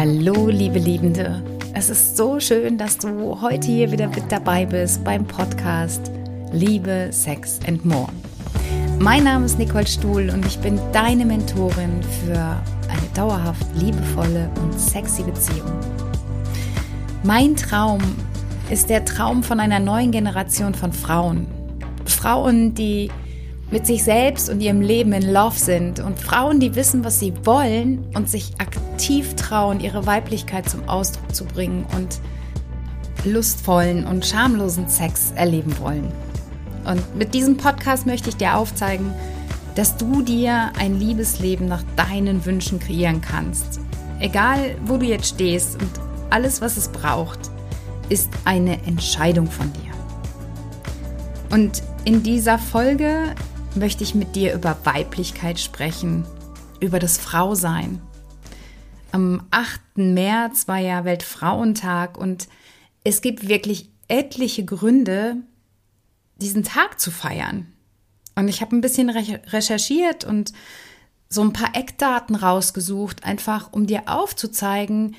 Hallo, liebe Liebende. Es ist so schön, dass du heute hier wieder mit dabei bist beim Podcast Liebe, Sex and More. Mein Name ist Nicole Stuhl und ich bin deine Mentorin für eine dauerhaft liebevolle und sexy Beziehung. Mein Traum ist der Traum von einer neuen Generation von Frauen. Frauen, die mit sich selbst und ihrem Leben in Love sind und Frauen, die wissen, was sie wollen und sich aktiv trauen, ihre Weiblichkeit zum Ausdruck zu bringen und lustvollen und schamlosen Sex erleben wollen. Und mit diesem Podcast möchte ich dir aufzeigen, dass du dir ein Liebesleben nach deinen Wünschen kreieren kannst. Egal, wo du jetzt stehst und alles, was es braucht, ist eine Entscheidung von dir. Und in dieser Folge möchte ich mit dir über Weiblichkeit sprechen, über das Frausein. Am 8. März war ja Weltfrauentag und es gibt wirklich etliche Gründe, diesen Tag zu feiern. Und ich habe ein bisschen recherchiert und so ein paar Eckdaten rausgesucht, einfach um dir aufzuzeigen,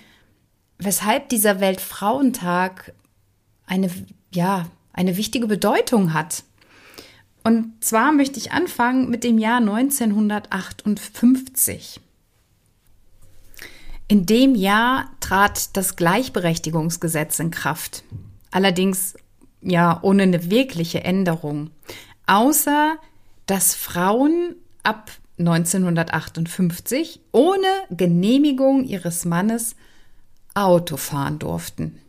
weshalb dieser Weltfrauentag eine, ja, eine wichtige Bedeutung hat. Und zwar möchte ich anfangen mit dem Jahr 1958. In dem Jahr trat das Gleichberechtigungsgesetz in Kraft. Allerdings ja ohne eine wirkliche Änderung. Außer dass Frauen ab 1958 ohne Genehmigung ihres Mannes Auto fahren durften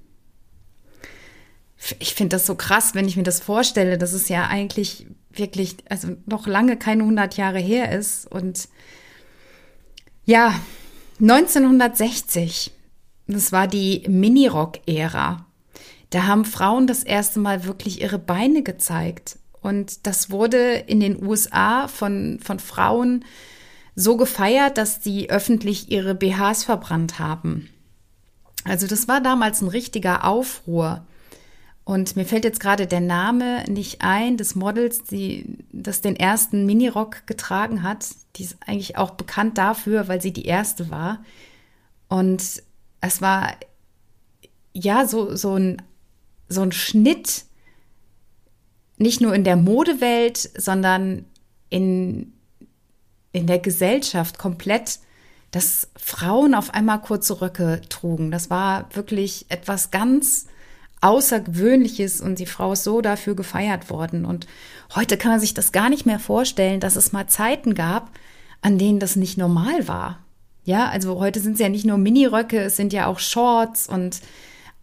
ich finde das so krass, wenn ich mir das vorstelle, dass es ja eigentlich wirklich, also noch lange keine 100 Jahre her ist. Und ja, 1960, das war die Minirock-Ära. Da haben Frauen das erste Mal wirklich ihre Beine gezeigt. Und das wurde in den USA von, von Frauen so gefeiert, dass sie öffentlich ihre BHs verbrannt haben. Also das war damals ein richtiger Aufruhr. Und mir fällt jetzt gerade der Name nicht ein des Models, die das den ersten Minirock getragen hat. Die ist eigentlich auch bekannt dafür, weil sie die erste war. Und es war ja so, so, ein, so ein Schnitt, nicht nur in der Modewelt, sondern in, in der Gesellschaft komplett, dass Frauen auf einmal kurze Röcke trugen. Das war wirklich etwas ganz Außergewöhnliches und die Frau ist so dafür gefeiert worden. Und heute kann man sich das gar nicht mehr vorstellen, dass es mal Zeiten gab, an denen das nicht normal war. Ja, also heute sind es ja nicht nur Miniröcke, es sind ja auch Shorts und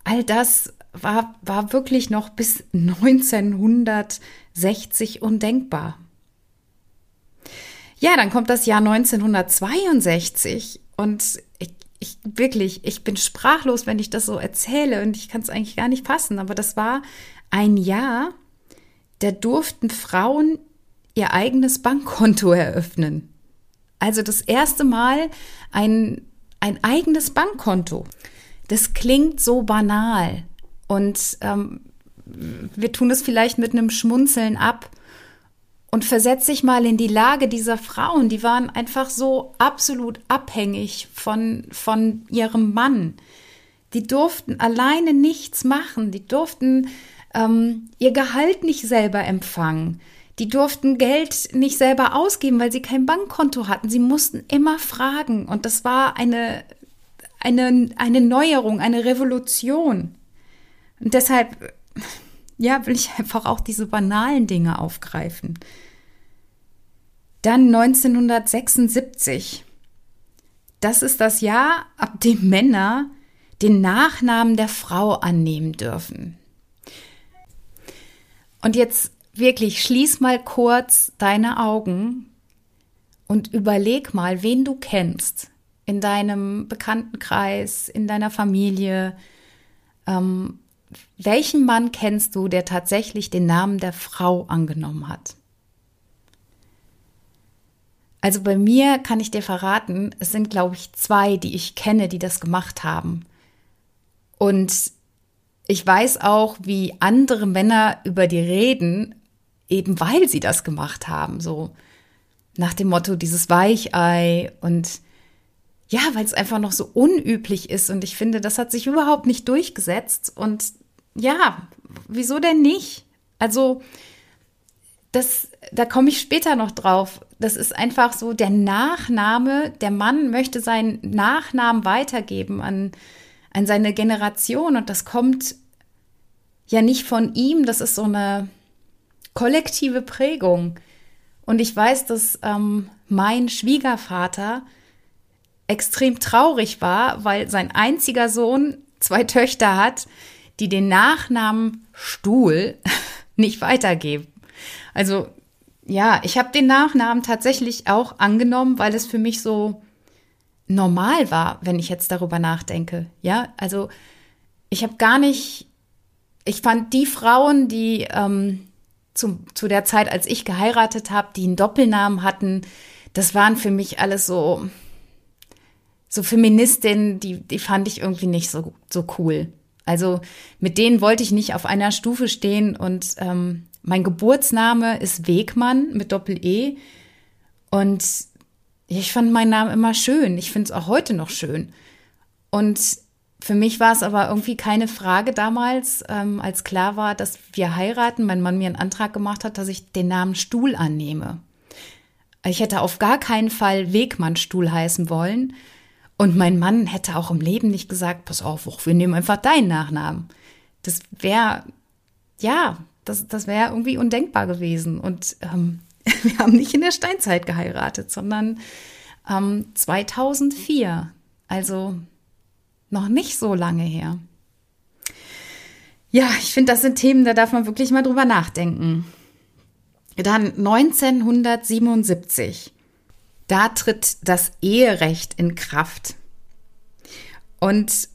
all das war, war wirklich noch bis 1960 undenkbar. Ja, dann kommt das Jahr 1962 und ich ich wirklich, ich bin sprachlos, wenn ich das so erzähle und ich kann es eigentlich gar nicht fassen, aber das war ein Jahr, da durften Frauen ihr eigenes Bankkonto eröffnen. Also das erste Mal ein, ein eigenes Bankkonto. Das klingt so banal und ähm, wir tun es vielleicht mit einem Schmunzeln ab. Und versetz dich mal in die Lage dieser Frauen, die waren einfach so absolut abhängig von, von ihrem Mann. Die durften alleine nichts machen, die durften ähm, ihr Gehalt nicht selber empfangen. Die durften Geld nicht selber ausgeben, weil sie kein Bankkonto hatten. Sie mussten immer fragen. Und das war eine, eine, eine Neuerung, eine Revolution. Und deshalb ja, will ich einfach auch diese banalen Dinge aufgreifen. Dann 1976. Das ist das Jahr, ab dem Männer den Nachnamen der Frau annehmen dürfen. Und jetzt wirklich schließ mal kurz deine Augen und überleg mal, wen du kennst in deinem Bekanntenkreis, in deiner Familie, ähm, welchen Mann kennst du, der tatsächlich den Namen der Frau angenommen hat? Also bei mir kann ich dir verraten, es sind, glaube ich, zwei, die ich kenne, die das gemacht haben. Und ich weiß auch, wie andere Männer über die reden, eben weil sie das gemacht haben. So nach dem Motto, dieses Weichei und ja, weil es einfach noch so unüblich ist und ich finde, das hat sich überhaupt nicht durchgesetzt und ja, wieso denn nicht? Also, das, da komme ich später noch drauf. Das ist einfach so der Nachname. Der Mann möchte seinen Nachnamen weitergeben an, an seine Generation und das kommt ja nicht von ihm. Das ist so eine kollektive Prägung. Und ich weiß, dass ähm, mein Schwiegervater extrem traurig war, weil sein einziger Sohn zwei Töchter hat, die den Nachnamen Stuhl nicht weitergeben. Also ja, ich habe den Nachnamen tatsächlich auch angenommen, weil es für mich so normal war, wenn ich jetzt darüber nachdenke. Ja, also ich habe gar nicht, ich fand die Frauen, die ähm, zu, zu der Zeit, als ich geheiratet habe, die einen Doppelnamen hatten, das waren für mich alles so, so Feministinnen, die, die fand ich irgendwie nicht so, so cool. Also mit denen wollte ich nicht auf einer Stufe stehen und ähm, mein Geburtsname ist Wegmann mit Doppel-E und ich fand meinen Namen immer schön. Ich finde es auch heute noch schön. Und für mich war es aber irgendwie keine Frage damals, ähm, als klar war, dass wir heiraten, mein Mann mir einen Antrag gemacht hat, dass ich den Namen Stuhl annehme. Ich hätte auf gar keinen Fall Wegmann Stuhl heißen wollen. Und mein Mann hätte auch im Leben nicht gesagt, pass auf, wir nehmen einfach deinen Nachnamen. Das wäre, ja, das, das wäre irgendwie undenkbar gewesen. Und ähm, wir haben nicht in der Steinzeit geheiratet, sondern ähm, 2004. Also noch nicht so lange her. Ja, ich finde, das sind Themen, da darf man wirklich mal drüber nachdenken. Dann 1977. Da tritt das Eherecht in Kraft. Und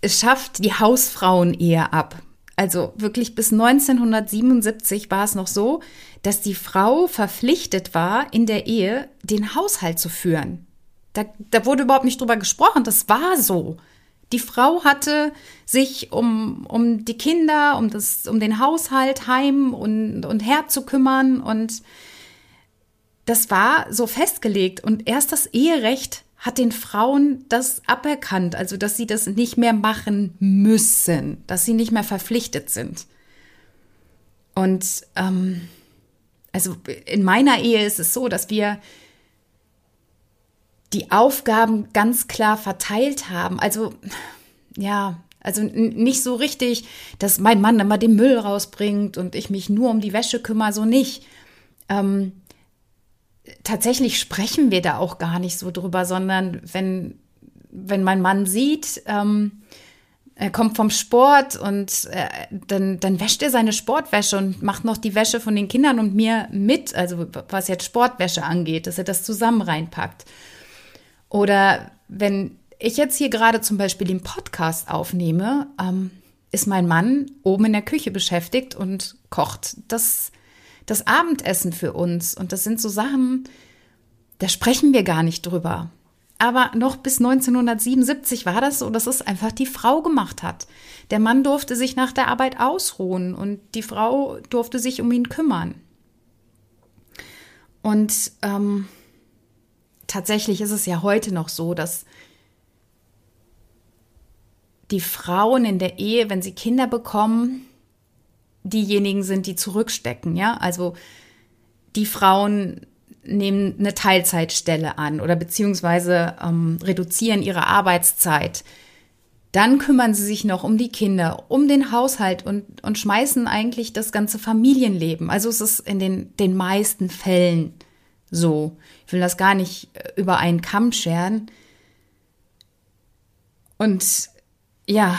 es schafft die Hausfrauenehe ab. Also wirklich bis 1977 war es noch so, dass die Frau verpflichtet war, in der Ehe den Haushalt zu führen. Da, da wurde überhaupt nicht drüber gesprochen, das war so. Die Frau hatte sich um, um die Kinder, um, das, um den Haushalt, Heim und, und Herd zu kümmern und das war so festgelegt. Und erst das Eherecht hat den Frauen das aberkannt, also dass sie das nicht mehr machen müssen, dass sie nicht mehr verpflichtet sind. Und ähm, also in meiner Ehe ist es so, dass wir die Aufgaben ganz klar verteilt haben. Also ja, also nicht so richtig, dass mein Mann immer den Müll rausbringt und ich mich nur um die Wäsche kümmere, so nicht. Ähm, tatsächlich sprechen wir da auch gar nicht so drüber, sondern wenn, wenn mein Mann sieht, ähm, er kommt vom Sport und äh, dann, dann wäscht er seine Sportwäsche und macht noch die Wäsche von den Kindern und mir mit, also was jetzt Sportwäsche angeht, dass er das zusammen reinpackt. Oder wenn ich jetzt hier gerade zum Beispiel den Podcast aufnehme, ähm, ist mein Mann oben in der Küche beschäftigt und kocht das das Abendessen für uns. Und das sind so Sachen, da sprechen wir gar nicht drüber. Aber noch bis 1977 war das so, dass es einfach die Frau gemacht hat. Der Mann durfte sich nach der Arbeit ausruhen und die Frau durfte sich um ihn kümmern. Und ähm, tatsächlich ist es ja heute noch so, dass die Frauen in der Ehe, wenn sie Kinder bekommen, diejenigen sind, die zurückstecken, ja. Also die Frauen nehmen eine Teilzeitstelle an oder beziehungsweise ähm, reduzieren ihre Arbeitszeit. Dann kümmern sie sich noch um die Kinder, um den Haushalt und, und schmeißen eigentlich das ganze Familienleben. Also es ist in den, den meisten Fällen so. Ich will das gar nicht äh, über einen Kamm scheren. Und ja,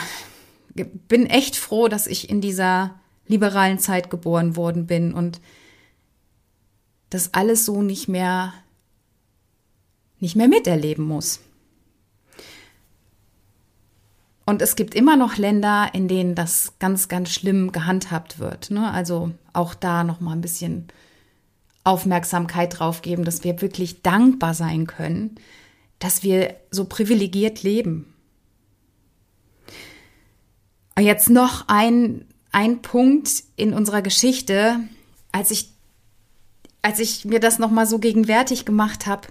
bin echt froh, dass ich in dieser liberalen Zeit geboren worden bin und das alles so nicht mehr nicht mehr miterleben muss. Und es gibt immer noch Länder, in denen das ganz, ganz schlimm gehandhabt wird. Ne? Also auch da noch mal ein bisschen Aufmerksamkeit drauf geben, dass wir wirklich dankbar sein können, dass wir so privilegiert leben. Und jetzt noch ein ein Punkt in unserer Geschichte, als ich, als ich mir das nochmal so gegenwärtig gemacht habe,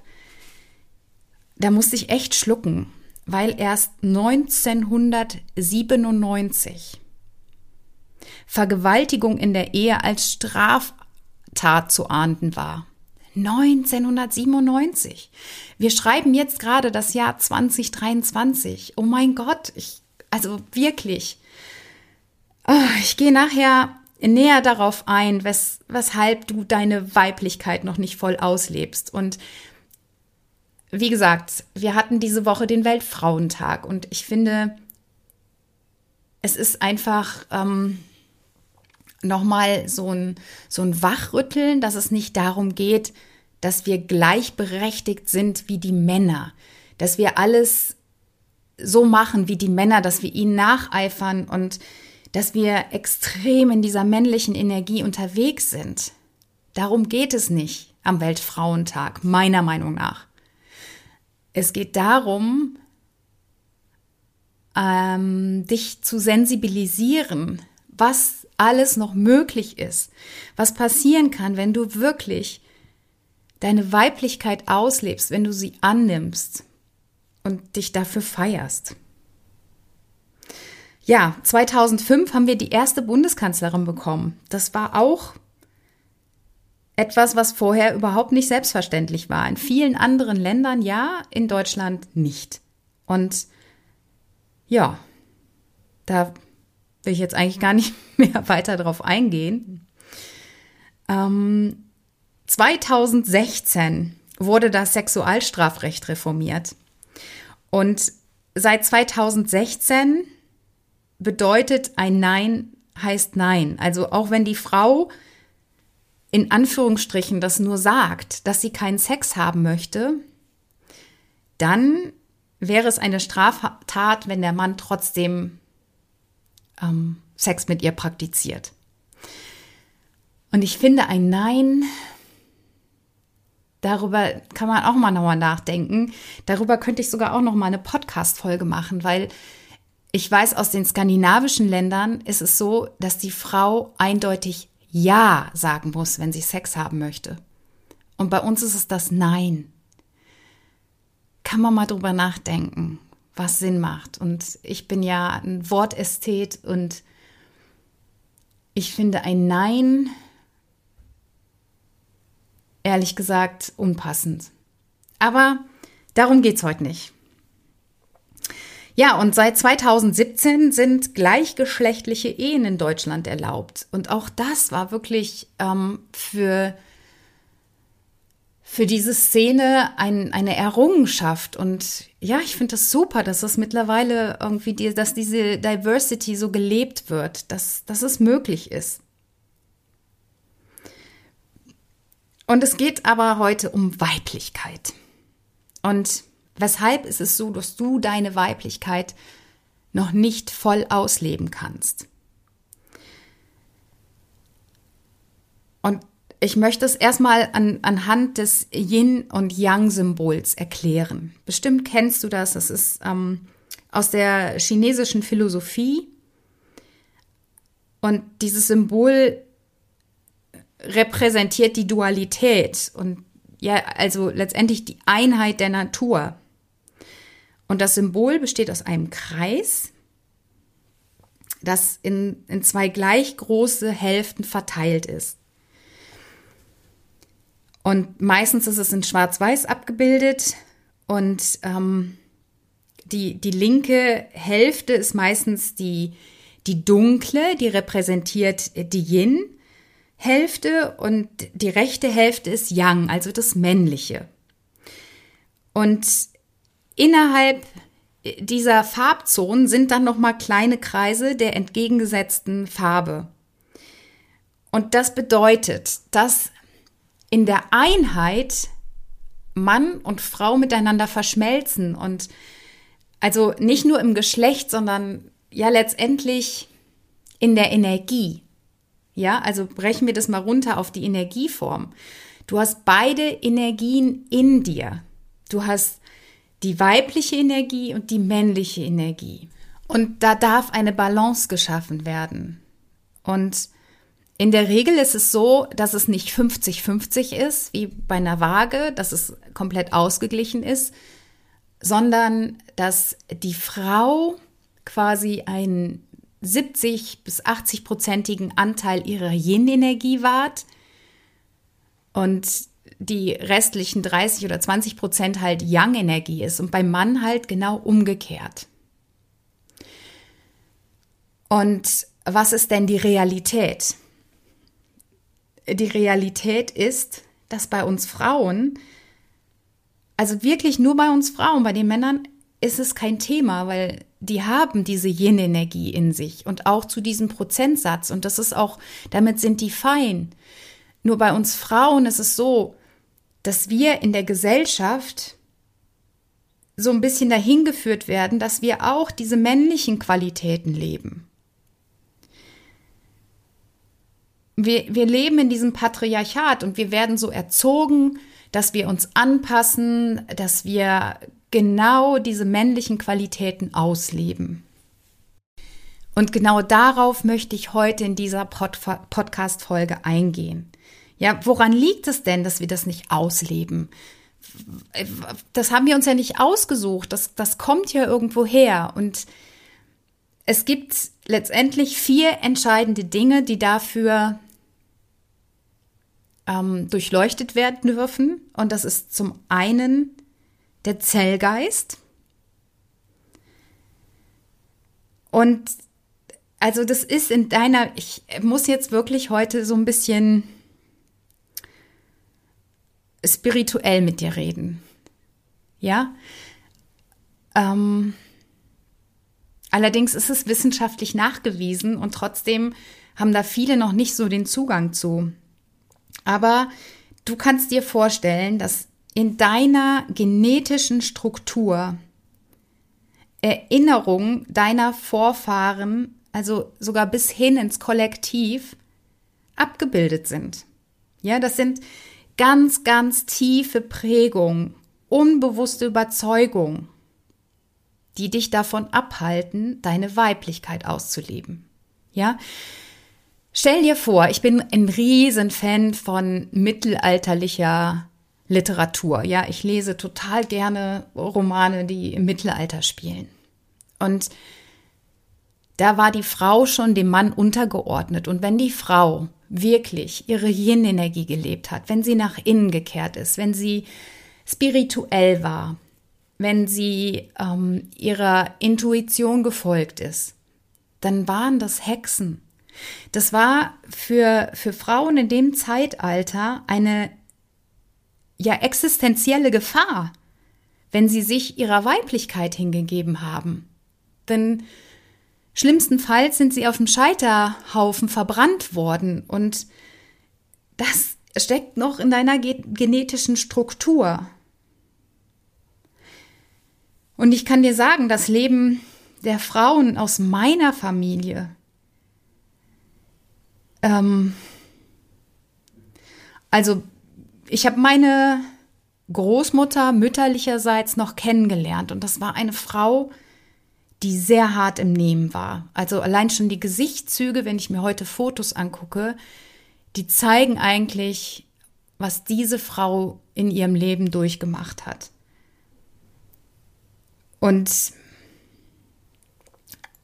da musste ich echt schlucken, weil erst 1997 Vergewaltigung in der Ehe als Straftat zu ahnden war. 1997. Wir schreiben jetzt gerade das Jahr 2023. Oh mein Gott, ich, also wirklich. Oh, ich gehe nachher näher darauf ein, wes, weshalb du deine Weiblichkeit noch nicht voll auslebst. Und wie gesagt, wir hatten diese Woche den Weltfrauentag und ich finde, es ist einfach ähm, nochmal so ein, so ein Wachrütteln, dass es nicht darum geht, dass wir gleichberechtigt sind wie die Männer, dass wir alles so machen wie die Männer, dass wir ihnen nacheifern und dass wir extrem in dieser männlichen Energie unterwegs sind. Darum geht es nicht am Weltfrauentag, meiner Meinung nach. Es geht darum, ähm, dich zu sensibilisieren, was alles noch möglich ist, was passieren kann, wenn du wirklich deine Weiblichkeit auslebst, wenn du sie annimmst und dich dafür feierst. Ja, 2005 haben wir die erste Bundeskanzlerin bekommen. Das war auch etwas, was vorher überhaupt nicht selbstverständlich war. In vielen anderen Ländern ja, in Deutschland nicht. Und ja, da will ich jetzt eigentlich gar nicht mehr weiter drauf eingehen. Ähm, 2016 wurde das Sexualstrafrecht reformiert. Und seit 2016 bedeutet ein Nein heißt Nein. Also auch wenn die Frau in Anführungsstrichen das nur sagt, dass sie keinen Sex haben möchte, dann wäre es eine Straftat, wenn der Mann trotzdem ähm, Sex mit ihr praktiziert. Und ich finde, ein Nein Darüber kann man auch mal nochmal nachdenken. Darüber könnte ich sogar auch noch mal eine Podcast-Folge machen, weil ich weiß, aus den skandinavischen Ländern ist es so, dass die Frau eindeutig Ja sagen muss, wenn sie Sex haben möchte. Und bei uns ist es das Nein. Kann man mal drüber nachdenken, was Sinn macht. Und ich bin ja ein Wortästhet und ich finde ein Nein ehrlich gesagt unpassend. Aber darum geht es heute nicht. Ja, und seit 2017 sind gleichgeschlechtliche Ehen in Deutschland erlaubt. Und auch das war wirklich ähm, für, für diese Szene ein, eine Errungenschaft. Und ja, ich finde das super, dass das mittlerweile irgendwie, die, dass diese Diversity so gelebt wird, dass, dass es möglich ist. Und es geht aber heute um Weiblichkeit. Und weshalb ist es so, dass du deine Weiblichkeit noch nicht voll ausleben kannst? Und ich möchte es erstmal an, anhand des Yin- und Yang-Symbols erklären. Bestimmt kennst du das. Das ist ähm, aus der chinesischen Philosophie. Und dieses Symbol repräsentiert die Dualität und ja, also letztendlich die Einheit der Natur. Und das Symbol besteht aus einem Kreis, das in, in zwei gleich große Hälften verteilt ist. Und meistens ist es in Schwarz-Weiß abgebildet und ähm, die, die linke Hälfte ist meistens die, die dunkle, die repräsentiert die Yin Hälfte und die rechte Hälfte ist Yang, also das Männliche. Und innerhalb dieser Farbzonen sind dann noch mal kleine Kreise der entgegengesetzten Farbe. Und das bedeutet, dass in der Einheit Mann und Frau miteinander verschmelzen und also nicht nur im Geschlecht, sondern ja letztendlich in der Energie. Ja, also brechen wir das mal runter auf die Energieform. Du hast beide Energien in dir. Du hast die weibliche Energie und die männliche Energie. Und da darf eine Balance geschaffen werden. Und in der Regel ist es so, dass es nicht 50-50 ist, wie bei einer Waage, dass es komplett ausgeglichen ist. sondern dass die Frau quasi einen 70 bis 80 prozentigen Anteil ihrer Yin-Energie wahrt und die restlichen 30 oder 20 Prozent halt Yang-Energie ist und beim Mann halt genau umgekehrt. Und was ist denn die Realität? Die Realität ist, dass bei uns Frauen, also wirklich nur bei uns Frauen, bei den Männern ist es kein Thema, weil die haben diese Yin-Energie in sich und auch zu diesem Prozentsatz und das ist auch, damit sind die fein. Nur bei uns Frauen ist es so, dass wir in der Gesellschaft so ein bisschen dahin geführt werden, dass wir auch diese männlichen Qualitäten leben. Wir, wir leben in diesem Patriarchat und wir werden so erzogen, dass wir uns anpassen, dass wir genau diese männlichen Qualitäten ausleben. Und genau darauf möchte ich heute in dieser Pod Podcast-Folge eingehen. Ja, woran liegt es denn, dass wir das nicht ausleben? Das haben wir uns ja nicht ausgesucht. Das, das kommt ja irgendwo her. Und es gibt letztendlich vier entscheidende Dinge, die dafür ähm, durchleuchtet werden dürfen. Und das ist zum einen der Zellgeist. Und also das ist in deiner, ich muss jetzt wirklich heute so ein bisschen spirituell mit dir reden. Ja? Ähm, allerdings ist es wissenschaftlich nachgewiesen und trotzdem haben da viele noch nicht so den Zugang zu. Aber du kannst dir vorstellen, dass in deiner genetischen Struktur Erinnerungen deiner Vorfahren, also sogar bis hin ins Kollektiv, abgebildet sind. Ja, das sind ganz, ganz tiefe Prägung, unbewusste Überzeugung, die dich davon abhalten, deine Weiblichkeit auszuleben. Ja? Stell dir vor, ich bin ein Riesenfan von mittelalterlicher Literatur. Ja, ich lese total gerne Romane, die im Mittelalter spielen. Und da war die Frau schon dem Mann untergeordnet. Und wenn die Frau wirklich ihre Yin-Energie gelebt hat, wenn sie nach innen gekehrt ist, wenn sie spirituell war, wenn sie ähm, ihrer Intuition gefolgt ist, dann waren das Hexen. Das war für, für Frauen in dem Zeitalter eine ja existenzielle Gefahr, wenn sie sich ihrer Weiblichkeit hingegeben haben. Denn Schlimmstenfalls sind sie auf dem Scheiterhaufen verbrannt worden und das steckt noch in deiner genetischen Struktur. Und ich kann dir sagen, das Leben der Frauen aus meiner Familie, ähm, also ich habe meine Großmutter mütterlicherseits noch kennengelernt und das war eine Frau, sehr hart im Nehmen war. Also allein schon die Gesichtszüge, wenn ich mir heute Fotos angucke, die zeigen eigentlich, was diese Frau in ihrem Leben durchgemacht hat. Und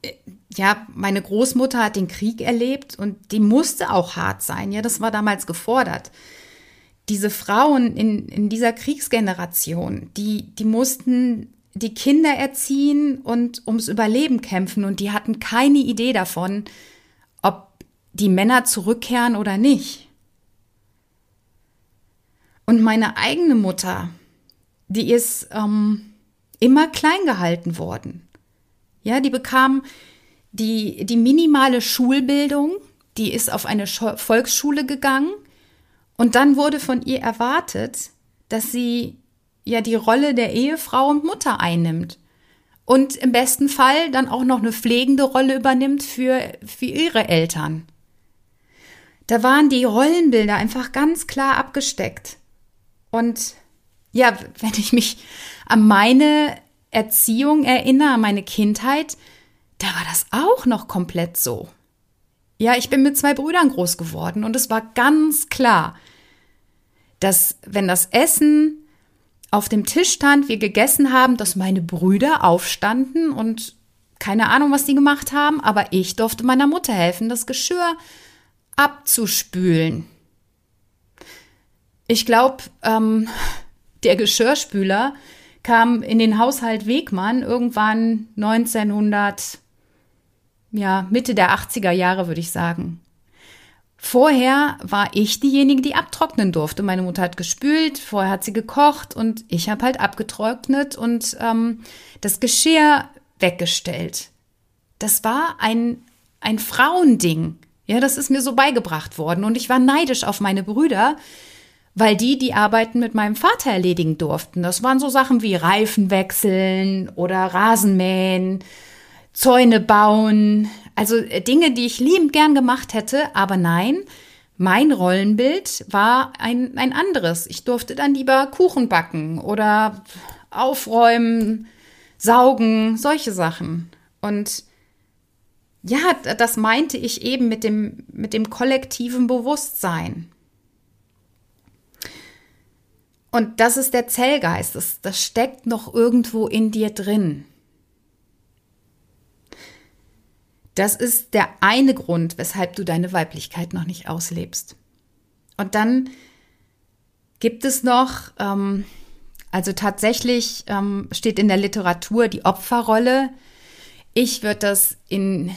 äh, ja, meine Großmutter hat den Krieg erlebt und die musste auch hart sein. Ja, das war damals gefordert. Diese Frauen in, in dieser Kriegsgeneration, die, die mussten die Kinder erziehen und ums Überleben kämpfen und die hatten keine Idee davon, ob die Männer zurückkehren oder nicht. Und meine eigene Mutter, die ist ähm, immer klein gehalten worden. Ja, die bekam die, die minimale Schulbildung, die ist auf eine Volksschule gegangen und dann wurde von ihr erwartet, dass sie ja die Rolle der Ehefrau und Mutter einnimmt. Und im besten Fall dann auch noch eine pflegende Rolle übernimmt für, für ihre Eltern. Da waren die Rollenbilder einfach ganz klar abgesteckt. Und ja, wenn ich mich an meine Erziehung erinnere, an meine Kindheit, da war das auch noch komplett so. Ja, ich bin mit zwei Brüdern groß geworden und es war ganz klar, dass wenn das Essen auf dem Tisch stand, wir gegessen haben, dass meine Brüder aufstanden und keine Ahnung, was die gemacht haben, aber ich durfte meiner Mutter helfen, das Geschirr abzuspülen. Ich glaube, ähm, der Geschirrspüler kam in den Haushalt Wegmann irgendwann 1900, ja, Mitte der 80er Jahre, würde ich sagen. Vorher war ich diejenige, die abtrocknen durfte. Meine Mutter hat gespült, vorher hat sie gekocht und ich habe halt abgetrocknet und ähm, das Geschirr weggestellt. Das war ein, ein Frauending. Ja, das ist mir so beigebracht worden und ich war neidisch auf meine Brüder, weil die die Arbeiten mit meinem Vater erledigen durften. Das waren so Sachen wie Reifen wechseln oder Rasenmähen, Zäune bauen, also äh, Dinge, die ich liebend gern gemacht hätte, aber nein, mein Rollenbild war ein, ein anderes. Ich durfte dann lieber Kuchen backen oder aufräumen, saugen, solche Sachen. Und ja, das meinte ich eben mit dem, mit dem kollektiven Bewusstsein. Und das ist der Zellgeist, das, das steckt noch irgendwo in dir drin. Das ist der eine Grund, weshalb du deine Weiblichkeit noch nicht auslebst. Und dann gibt es noch, ähm, also tatsächlich ähm, steht in der Literatur die Opferrolle. Ich würde das in,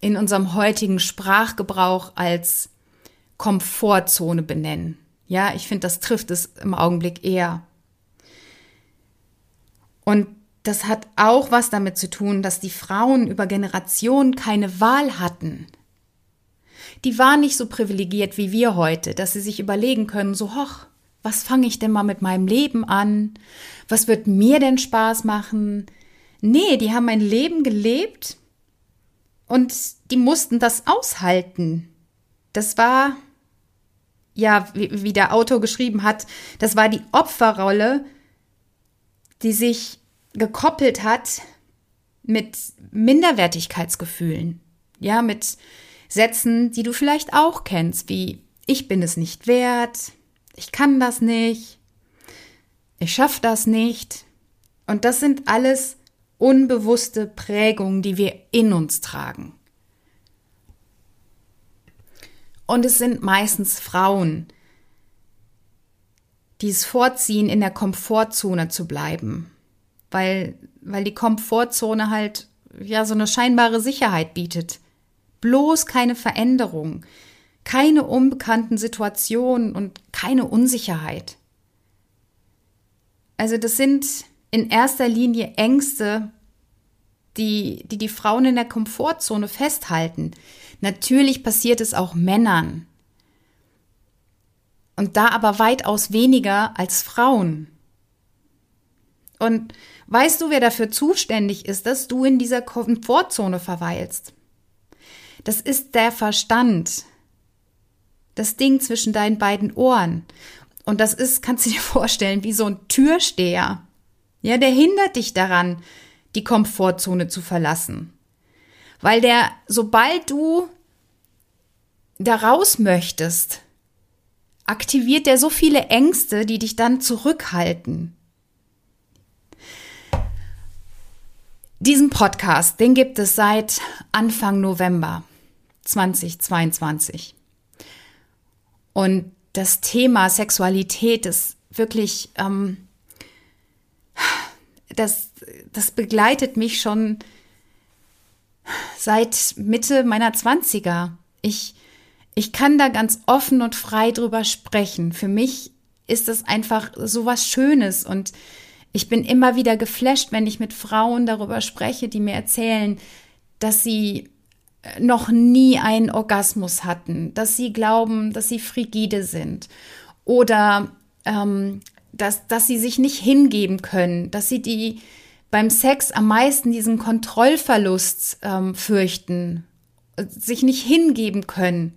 in unserem heutigen Sprachgebrauch als Komfortzone benennen. Ja, ich finde, das trifft es im Augenblick eher. Und das hat auch was damit zu tun, dass die Frauen über Generationen keine Wahl hatten. Die waren nicht so privilegiert wie wir heute, dass sie sich überlegen können, so hoch, was fange ich denn mal mit meinem Leben an? Was wird mir denn Spaß machen? Nee, die haben ein Leben gelebt und die mussten das aushalten. Das war ja, wie, wie der Autor geschrieben hat, das war die Opferrolle, die sich gekoppelt hat mit Minderwertigkeitsgefühlen. Ja, mit Sätzen, die du vielleicht auch kennst, wie ich bin es nicht wert, ich kann das nicht, ich schaffe das nicht. Und das sind alles unbewusste Prägungen, die wir in uns tragen. Und es sind meistens Frauen, die es vorziehen, in der Komfortzone zu bleiben, weil, weil die Komfortzone halt ja so eine scheinbare Sicherheit bietet. Bloß keine Veränderung, keine unbekannten Situationen und keine Unsicherheit. Also das sind in erster Linie Ängste, die, die die Frauen in der Komfortzone festhalten. Natürlich passiert es auch Männern. Und da aber weitaus weniger als Frauen. Und weißt du, wer dafür zuständig ist, dass du in dieser Komfortzone verweilst? Das ist der Verstand. Das Ding zwischen deinen beiden Ohren. Und das ist, kannst du dir vorstellen, wie so ein Türsteher. Ja, der hindert dich daran, die Komfortzone zu verlassen. Weil der, sobald du da raus möchtest, aktiviert der so viele Ängste, die dich dann zurückhalten. Diesen Podcast, den gibt es seit Anfang November 2022. Und das Thema Sexualität ist wirklich, ähm, das, das begleitet mich schon seit Mitte meiner Zwanziger. Ich, ich kann da ganz offen und frei drüber sprechen. Für mich ist das einfach so was Schönes und ich bin immer wieder geflasht, wenn ich mit Frauen darüber spreche, die mir erzählen, dass sie äh, noch nie einen Orgasmus hatten, dass sie glauben, dass sie frigide sind oder ähm, dass, dass sie sich nicht hingeben können, dass sie die beim Sex am meisten diesen Kontrollverlust ähm, fürchten, sich nicht hingeben können.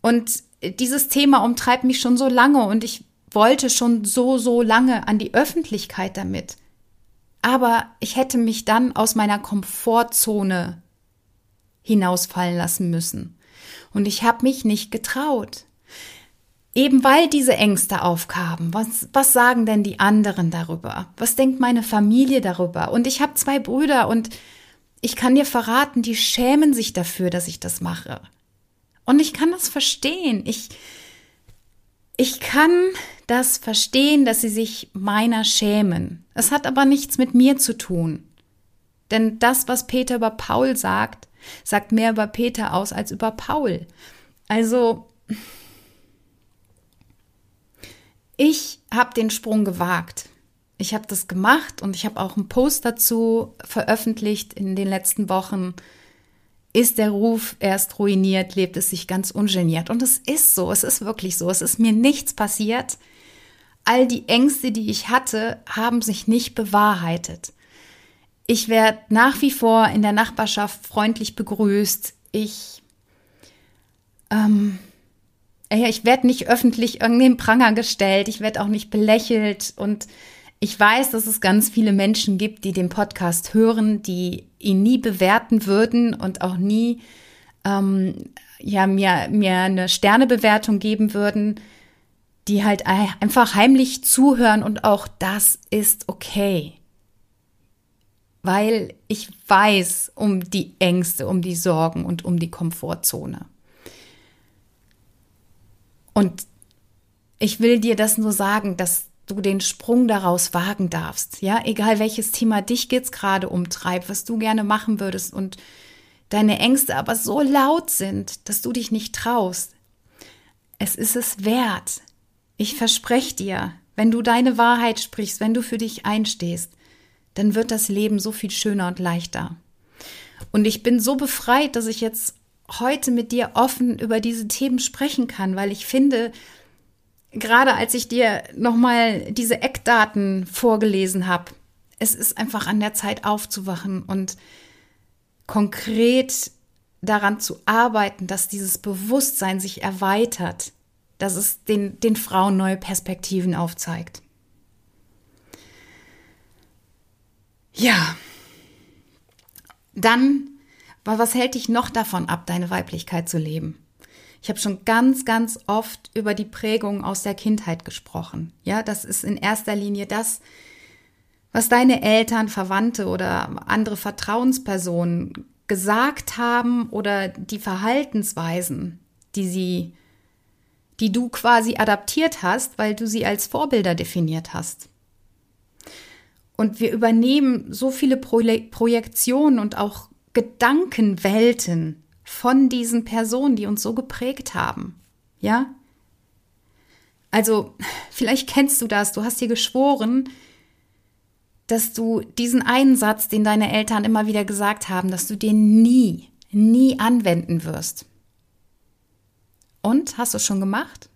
Und dieses Thema umtreibt mich schon so lange und ich wollte schon so, so lange an die Öffentlichkeit damit. Aber ich hätte mich dann aus meiner Komfortzone hinausfallen lassen müssen. Und ich habe mich nicht getraut. Eben weil diese Ängste aufkamen. Was, was sagen denn die anderen darüber? Was denkt meine Familie darüber? Und ich habe zwei Brüder und ich kann dir verraten, die schämen sich dafür, dass ich das mache. Und ich kann das verstehen. Ich, ich kann das verstehen, dass sie sich meiner schämen. Es hat aber nichts mit mir zu tun. Denn das, was Peter über Paul sagt, sagt mehr über Peter aus als über Paul. Also, ich habe den Sprung gewagt. Ich habe das gemacht und ich habe auch einen Post dazu veröffentlicht in den letzten Wochen. Ist der Ruf erst ruiniert, lebt es sich ganz ungeniert. Und es ist so, es ist wirklich so. Es ist mir nichts passiert. All die Ängste, die ich hatte, haben sich nicht bewahrheitet. Ich werde nach wie vor in der Nachbarschaft freundlich begrüßt. Ich ähm, ich werde nicht öffentlich irgendeinem Pranger gestellt, ich werde auch nicht belächelt und ich weiß, dass es ganz viele Menschen gibt, die den Podcast hören, die ihn nie bewerten würden und auch nie ähm, ja, mir, mir eine Sternebewertung geben würden, die halt einfach heimlich zuhören und auch das ist okay. Weil ich weiß um die Ängste, um die Sorgen und um die Komfortzone. Und ich will dir das nur sagen, dass du den Sprung daraus wagen darfst. Ja, egal welches Thema dich jetzt gerade umtreibt, was du gerne machen würdest und deine Ängste aber so laut sind, dass du dich nicht traust. Es ist es wert. Ich verspreche dir, wenn du deine Wahrheit sprichst, wenn du für dich einstehst, dann wird das Leben so viel schöner und leichter. Und ich bin so befreit, dass ich jetzt heute mit dir offen über diese Themen sprechen kann, weil ich finde, gerade als ich dir nochmal diese Eckdaten vorgelesen habe, es ist einfach an der Zeit aufzuwachen und konkret daran zu arbeiten, dass dieses Bewusstsein sich erweitert, dass es den, den Frauen neue Perspektiven aufzeigt. Ja, dann was hält dich noch davon ab, deine Weiblichkeit zu leben? Ich habe schon ganz, ganz oft über die Prägung aus der Kindheit gesprochen. Ja, das ist in erster Linie das, was deine Eltern, Verwandte oder andere Vertrauenspersonen gesagt haben oder die Verhaltensweisen, die sie, die du quasi adaptiert hast, weil du sie als Vorbilder definiert hast. Und wir übernehmen so viele Projektionen und auch Gedankenwelten von diesen Personen, die uns so geprägt haben. Ja? Also, vielleicht kennst du das, du hast dir geschworen, dass du diesen einen Satz, den deine Eltern immer wieder gesagt haben, dass du den nie, nie anwenden wirst. Und hast du es schon gemacht?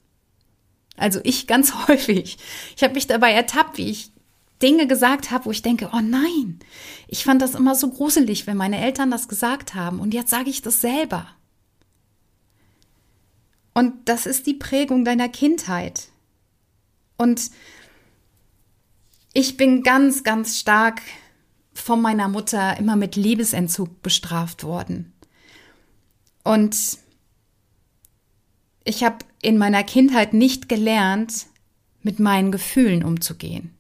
Also ich ganz häufig. Ich habe mich dabei ertappt, wie ich Dinge gesagt habe, wo ich denke, oh nein, ich fand das immer so gruselig, wenn meine Eltern das gesagt haben und jetzt sage ich das selber. Und das ist die Prägung deiner Kindheit. Und ich bin ganz, ganz stark von meiner Mutter immer mit Liebesentzug bestraft worden. Und ich habe in meiner Kindheit nicht gelernt, mit meinen Gefühlen umzugehen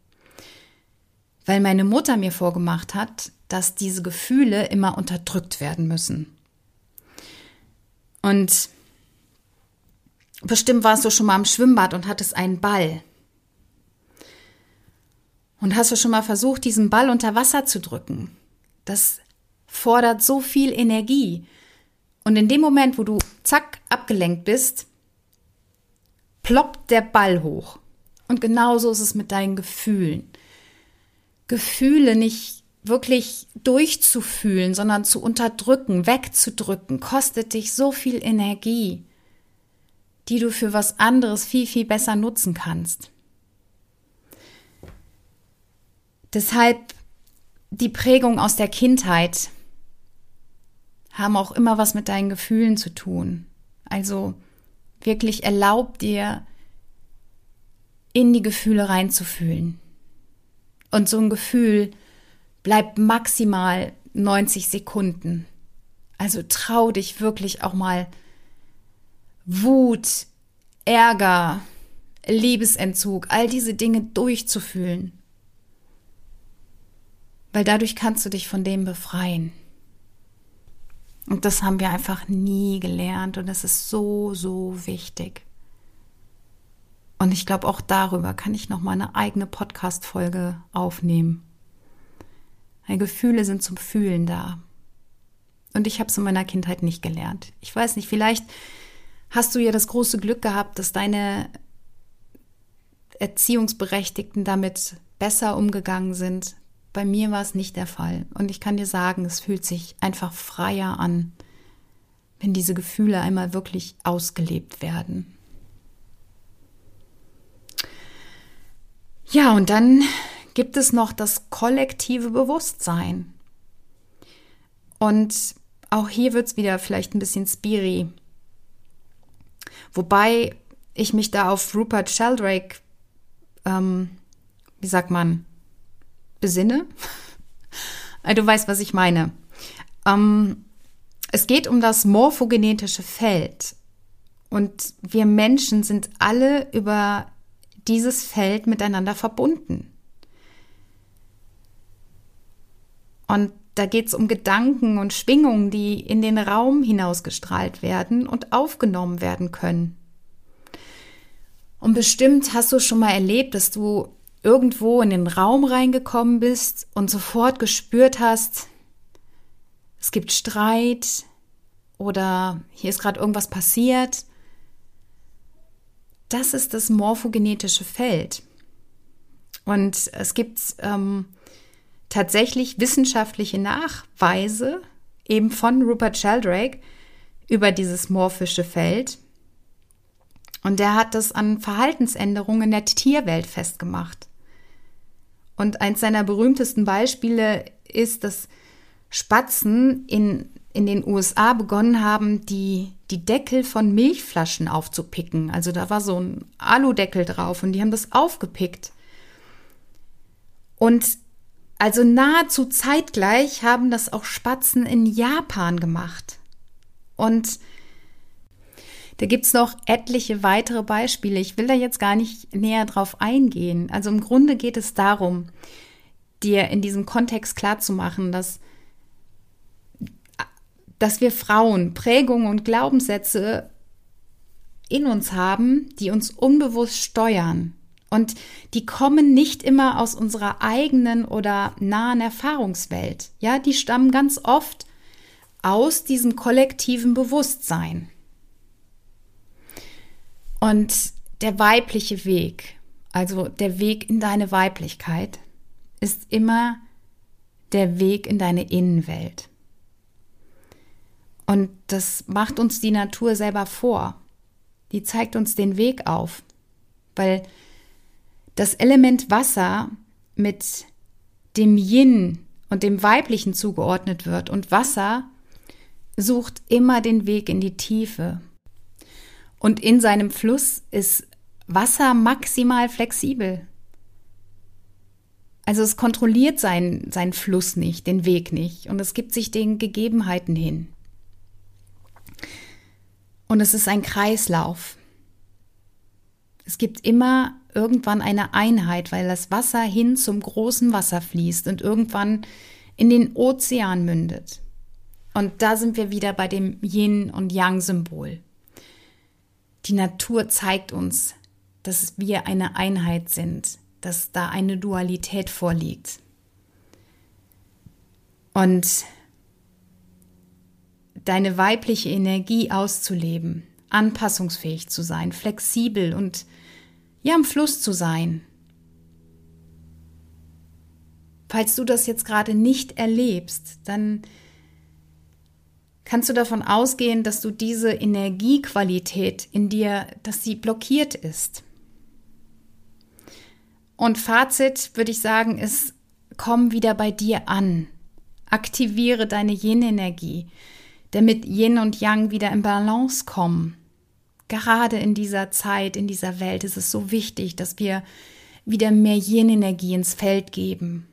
weil meine Mutter mir vorgemacht hat, dass diese Gefühle immer unterdrückt werden müssen. Und bestimmt warst du schon mal im Schwimmbad und hattest einen Ball. Und hast du schon mal versucht, diesen Ball unter Wasser zu drücken? Das fordert so viel Energie. Und in dem Moment, wo du zack abgelenkt bist, ploppt der Ball hoch. Und genauso ist es mit deinen Gefühlen. Gefühle nicht wirklich durchzufühlen, sondern zu unterdrücken, wegzudrücken, kostet dich so viel Energie, die du für was anderes viel, viel besser nutzen kannst. Deshalb die Prägung aus der Kindheit haben auch immer was mit deinen Gefühlen zu tun. Also wirklich erlaub dir, in die Gefühle reinzufühlen. Und so ein Gefühl bleibt maximal 90 Sekunden. Also trau dich wirklich auch mal Wut, Ärger, Liebesentzug, all diese Dinge durchzufühlen. Weil dadurch kannst du dich von dem befreien. Und das haben wir einfach nie gelernt und es ist so, so wichtig. Und ich glaube, auch darüber kann ich noch mal eine eigene Podcast-Folge aufnehmen. Meine Gefühle sind zum Fühlen da. Und ich habe es in meiner Kindheit nicht gelernt. Ich weiß nicht, vielleicht hast du ja das große Glück gehabt, dass deine Erziehungsberechtigten damit besser umgegangen sind. Bei mir war es nicht der Fall. Und ich kann dir sagen, es fühlt sich einfach freier an, wenn diese Gefühle einmal wirklich ausgelebt werden. Ja, und dann gibt es noch das kollektive Bewusstsein. Und auch hier wird es wieder vielleicht ein bisschen spiri. Wobei ich mich da auf Rupert Sheldrake, ähm, wie sagt man, besinne. du weißt, was ich meine. Ähm, es geht um das morphogenetische Feld. Und wir Menschen sind alle über dieses Feld miteinander verbunden. Und da geht es um Gedanken und Schwingungen, die in den Raum hinausgestrahlt werden und aufgenommen werden können. Und bestimmt hast du schon mal erlebt, dass du irgendwo in den Raum reingekommen bist und sofort gespürt hast, es gibt Streit oder hier ist gerade irgendwas passiert das ist das morphogenetische Feld. Und es gibt ähm, tatsächlich wissenschaftliche Nachweise eben von Rupert Sheldrake über dieses morphische Feld. Und der hat das an Verhaltensänderungen in der Tierwelt festgemacht. Und eins seiner berühmtesten Beispiele ist, dass Spatzen in in den USA begonnen haben, die, die Deckel von Milchflaschen aufzupicken. Also da war so ein Aludeckel drauf und die haben das aufgepickt. Und also nahezu zeitgleich haben das auch Spatzen in Japan gemacht. Und da gibt es noch etliche weitere Beispiele. Ich will da jetzt gar nicht näher drauf eingehen. Also im Grunde geht es darum, dir in diesem Kontext klarzumachen, dass dass wir Frauen Prägungen und Glaubenssätze in uns haben, die uns unbewusst steuern. Und die kommen nicht immer aus unserer eigenen oder nahen Erfahrungswelt. Ja, die stammen ganz oft aus diesem kollektiven Bewusstsein. Und der weibliche Weg, also der Weg in deine Weiblichkeit, ist immer der Weg in deine Innenwelt. Und das macht uns die Natur selber vor. Die zeigt uns den Weg auf. Weil das Element Wasser mit dem Yin und dem Weiblichen zugeordnet wird. Und Wasser sucht immer den Weg in die Tiefe. Und in seinem Fluss ist Wasser maximal flexibel. Also es kontrolliert seinen, seinen Fluss nicht, den Weg nicht. Und es gibt sich den Gegebenheiten hin. Und es ist ein Kreislauf. Es gibt immer irgendwann eine Einheit, weil das Wasser hin zum großen Wasser fließt und irgendwann in den Ozean mündet. Und da sind wir wieder bei dem Yin und Yang Symbol. Die Natur zeigt uns, dass wir eine Einheit sind, dass da eine Dualität vorliegt. Und deine weibliche Energie auszuleben, anpassungsfähig zu sein, flexibel und ja im Fluss zu sein. Falls du das jetzt gerade nicht erlebst, dann kannst du davon ausgehen, dass du diese Energiequalität in dir, dass sie blockiert ist. Und Fazit würde ich sagen, ist, komm wieder bei dir an. Aktiviere deine Yin-Energie damit Yin und Yang wieder in Balance kommen. Gerade in dieser Zeit, in dieser Welt ist es so wichtig, dass wir wieder mehr Yin-Energie ins Feld geben.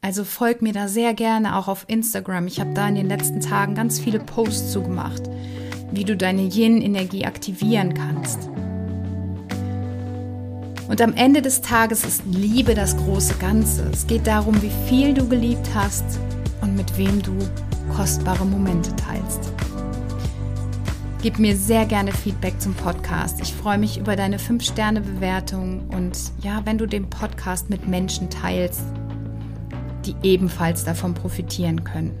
Also folg mir da sehr gerne auch auf Instagram. Ich habe da in den letzten Tagen ganz viele Posts zugemacht, wie du deine Yin-Energie aktivieren kannst. Und am Ende des Tages ist Liebe das große Ganze. Es geht darum, wie viel du geliebt hast und mit wem du kostbare Momente teilst. Gib mir sehr gerne Feedback zum Podcast. Ich freue mich über deine 5-Sterne-Bewertung und ja, wenn du den Podcast mit Menschen teilst, die ebenfalls davon profitieren können.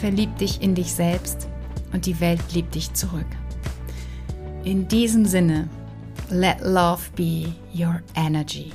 Verlieb dich in dich selbst und die Welt liebt dich zurück. In diesem Sinne, let love be your energy.